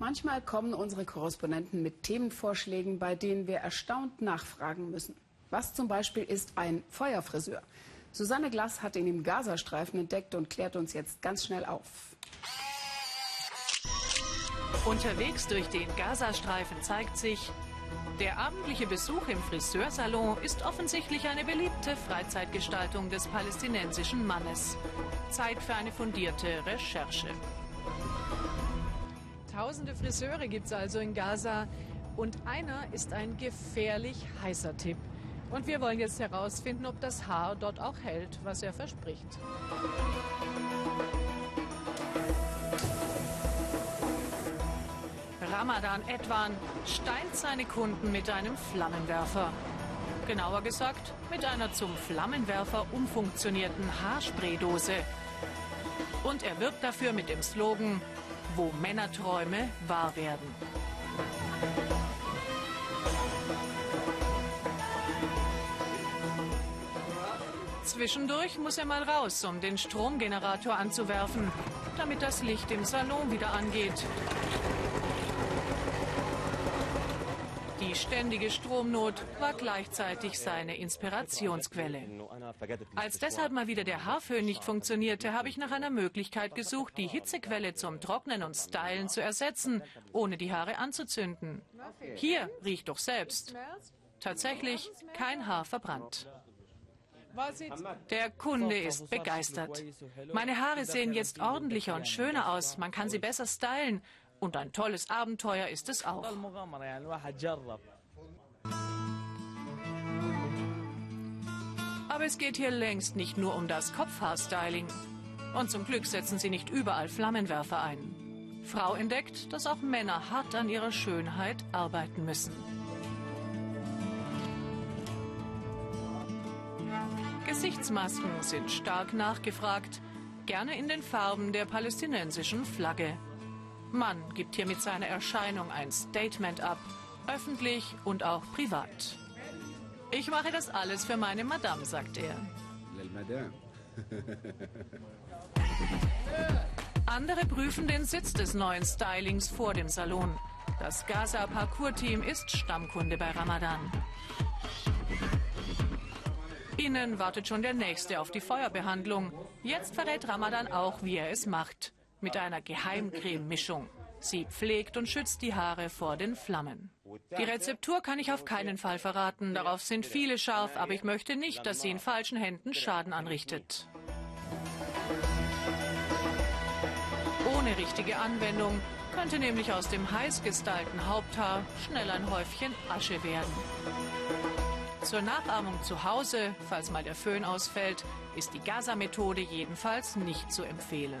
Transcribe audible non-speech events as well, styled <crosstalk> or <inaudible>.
Manchmal kommen unsere Korrespondenten mit Themenvorschlägen, bei denen wir erstaunt nachfragen müssen. Was zum Beispiel ist ein Feuerfriseur? Susanne Glass hat ihn im Gazastreifen entdeckt und klärt uns jetzt ganz schnell auf. Unterwegs durch den Gazastreifen zeigt sich, der abendliche Besuch im Friseursalon ist offensichtlich eine beliebte Freizeitgestaltung des palästinensischen Mannes. Zeit für eine fundierte Recherche. Tausende Friseure gibt es also in Gaza und einer ist ein gefährlich heißer Tipp. Und wir wollen jetzt herausfinden, ob das Haar dort auch hält, was er verspricht. Ramadan Edwan steilt seine Kunden mit einem Flammenwerfer. Genauer gesagt, mit einer zum Flammenwerfer umfunktionierten Haarspraydose. Und er wirbt dafür mit dem Slogan, wo Männerträume wahr werden. Zwischendurch muss er mal raus, um den Stromgenerator anzuwerfen, damit das Licht im Salon wieder angeht. Die ständige Stromnot war gleichzeitig seine Inspirationsquelle. Als deshalb mal wieder der Haarföhn nicht funktionierte, habe ich nach einer Möglichkeit gesucht, die Hitzequelle zum Trocknen und Stylen zu ersetzen, ohne die Haare anzuzünden. Hier riecht doch selbst. Tatsächlich kein Haar verbrannt. Der Kunde ist begeistert. Meine Haare sehen jetzt ordentlicher und schöner aus. Man kann sie besser stylen. Und ein tolles Abenteuer ist es auch. Aber es geht hier längst nicht nur um das Kopfhaarstyling. Und zum Glück setzen sie nicht überall Flammenwerfer ein. Frau entdeckt, dass auch Männer hart an ihrer Schönheit arbeiten müssen. Gesichtsmasken sind stark nachgefragt, gerne in den Farben der palästinensischen Flagge. Mann gibt hier mit seiner Erscheinung ein Statement ab, öffentlich und auch privat. Ich mache das alles für meine Madame, sagt er. <laughs> Andere prüfen den Sitz des neuen Stylings vor dem Salon. Das Gaza Parkour Team ist Stammkunde bei Ramadan. Innen wartet schon der Nächste auf die Feuerbehandlung. Jetzt verrät Ramadan auch, wie er es macht mit einer Geheimcreme-Mischung. Sie pflegt und schützt die Haare vor den Flammen. Die Rezeptur kann ich auf keinen Fall verraten. Darauf sind viele scharf, aber ich möchte nicht, dass sie in falschen Händen Schaden anrichtet. Ohne richtige Anwendung könnte nämlich aus dem heiß gestylten Haupthaar schnell ein Häufchen Asche werden. Zur Nachahmung zu Hause, falls mal der Föhn ausfällt, ist die Gaza-Methode jedenfalls nicht zu empfehlen.